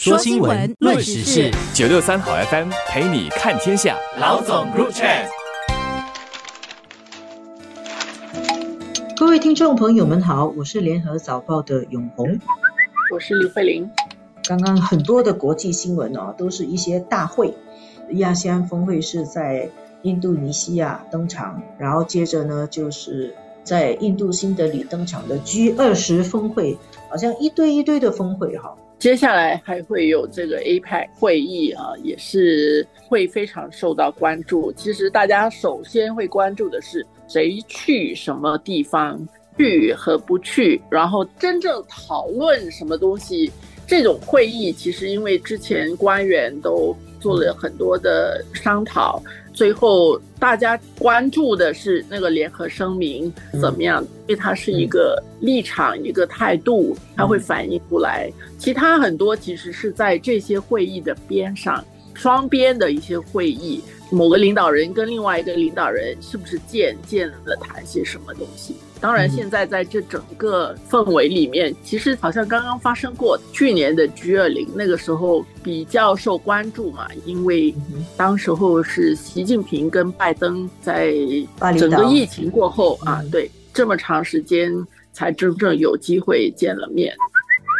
说新闻，论时事，九六三好 FM 陪你看天下。老总 Group Chat，各位听众朋友们好，我是联合早报的永红，我是李慧玲。刚刚很多的国际新闻哦，都是一些大会，亚细安峰会是在印度尼西亚登场，然后接着呢就是在印度新德里登场的 G 二十峰会，好像一堆一堆的峰会哈。接下来还会有这个 APEC 会议啊，也是会非常受到关注。其实大家首先会关注的是谁去什么地方，去和不去，然后真正讨论什么东西。这种会议其实因为之前官员都做了很多的商讨。最后，大家关注的是那个联合声明怎么样？因为它是一个立场、一个态度，它会反映出来。其他很多其实是在这些会议的边上，双边的一些会议。某个领导人跟另外一个领导人是不是见见了谈些什么东西？当然，现在在这整个氛围里面，其实好像刚刚发生过去年的 G 二零，那个时候比较受关注嘛，因为当时候是习近平跟拜登在整个疫情过后啊，对这么长时间才真正有机会见了面。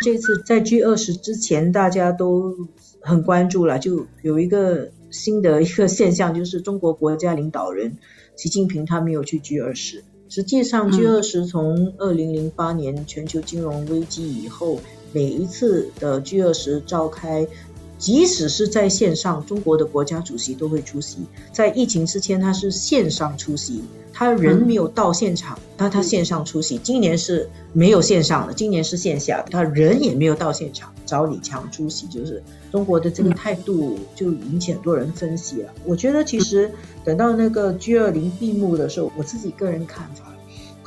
这次在 G 二十之前，大家都很关注了，就有一个。新的一个现象就是中国国家领导人习近平他没有去 G 二十。实际上 G 二十从二零零八年全球金融危机以后，每一次的 G 二十召开，即使是在线上，中国的国家主席都会出席。在疫情之前，他是线上出席。他人没有到现场，但他线上出席。今年是没有线上的，今年是线下。他人也没有到现场，找李强出席，就是中国的这个态度就引起很多人分析了。我觉得其实等到那个 G 二零闭幕的时候，我自己个人看法。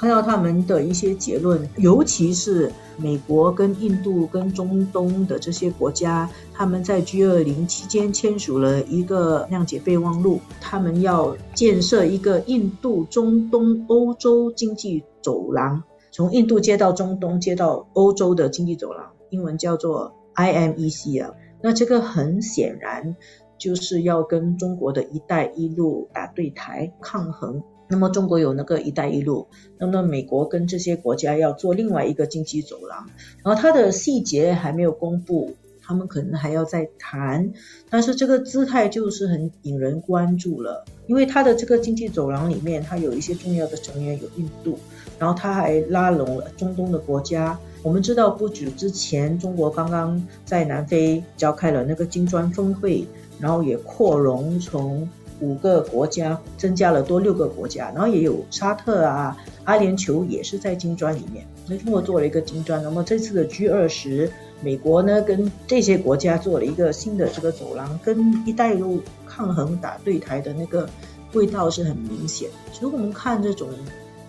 看到他们的一些结论，尤其是美国跟印度跟中东的这些国家，他们在 G 二零期间签署了一个谅解备忘录，他们要建设一个印度中东欧洲经济走廊，从印度接到中东接到欧洲的经济走廊，英文叫做 IMEC 啊。那这个很显然就是要跟中国的一带一路打对台抗衡。那么中国有那个“一带一路”，那么美国跟这些国家要做另外一个经济走廊，然后它的细节还没有公布，他们可能还要再谈，但是这个姿态就是很引人关注了，因为它的这个经济走廊里面，它有一些重要的成员有印度，然后它还拉拢了中东的国家。我们知道不久之前，中国刚刚在南非召开了那个金砖峰会，然后也扩容从。五个国家增加了多六个国家，然后也有沙特啊、阿联酋也是在金砖里面。那中国做了一个金砖，那么这次的 G 二十，美国呢跟这些国家做了一个新的这个走廊，跟一带一路抗衡打对台的那个味道是很明显。其实我们看这种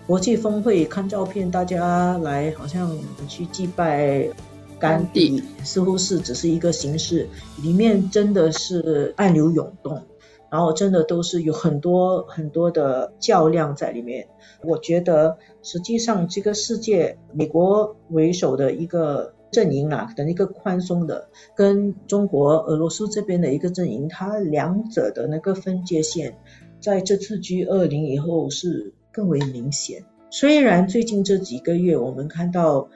国际峰会，看照片，大家来好像去祭拜甘地，似乎是只是一个形式，里面真的是暗流涌动。然后真的都是有很多很多的较量在里面。我觉得实际上这个世界，美国为首的一个阵营啊，等一个宽松的，跟中国、俄罗斯这边的一个阵营，它两者的那个分界线，在这次 G 二零以后是更为明显。虽然最近这几个月我们看到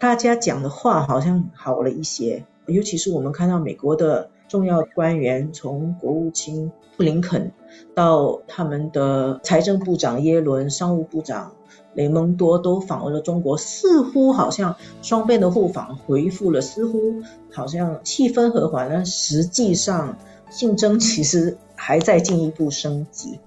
大家讲的话好像好了一些，尤其是我们看到美国的。重要官员从国务卿布林肯到他们的财政部长耶伦、商务部长雷蒙多都访问了中国，似乎好像双边的互访回复了，似乎好像气氛和缓，但实际上竞争其实还在进一步升级。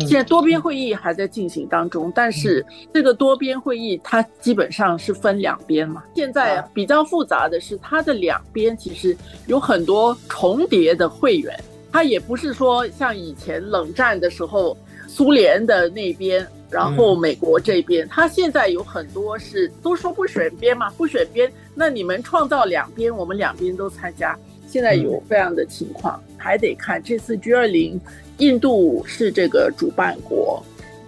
现在多边会议还在进行当中，但是这个多边会议它基本上是分两边嘛。现在比较复杂的是，它的两边其实有很多重叠的会员，它也不是说像以前冷战的时候，苏联的那边，然后美国这边，它现在有很多是都说不选边嘛，不选边，那你们创造两边，我们两边都参加。现在有这样的情况，还得看这次 G 二零。印度是这个主办国，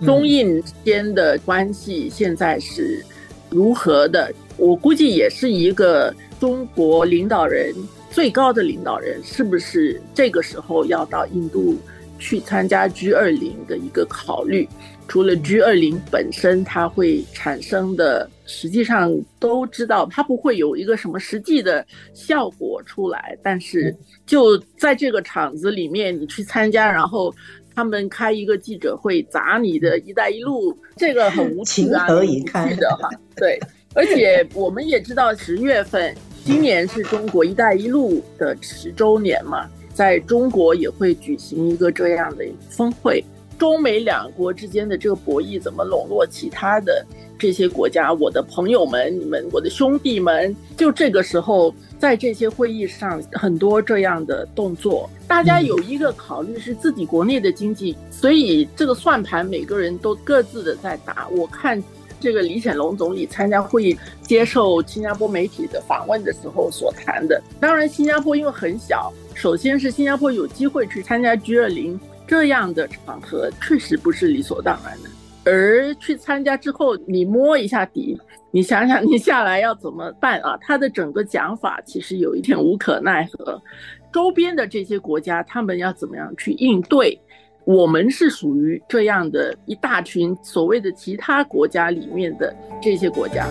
中印之间的关系现在是如何的？我估计也是一个中国领导人最高的领导人是不是这个时候要到印度去参加 G 二零的一个考虑？除了 G 二零本身它会产生的，实际上都知道它不会有一个什么实际的效果出来，但是就在这个场子里面你去参加，然后他们开一个记者会砸你的一带一路，这个很无情啊，情何以堪的哈，对。而且我们也知道，十月份今年是中国“一带一路”的十周年嘛，在中国也会举行一个这样的峰会。中美两国之间的这个博弈怎么笼络其他的这些国家？我的朋友们，你们，我的兄弟们，就这个时候在这些会议上很多这样的动作，大家有一个考虑是自己国内的经济，所以这个算盘每个人都各自的在打。我看。这个李显龙总理参加会议、接受新加坡媒体的访问的时候所谈的，当然新加坡因为很小，首先是新加坡有机会去参加 G 二零这样的场合，确实不是理所当然的。而去参加之后，你摸一下底，你想想你下来要怎么办啊？他的整个讲法其实有一点无可奈何，周边的这些国家他们要怎么样去应对？我们是属于这样的一大群所谓的其他国家里面的这些国家。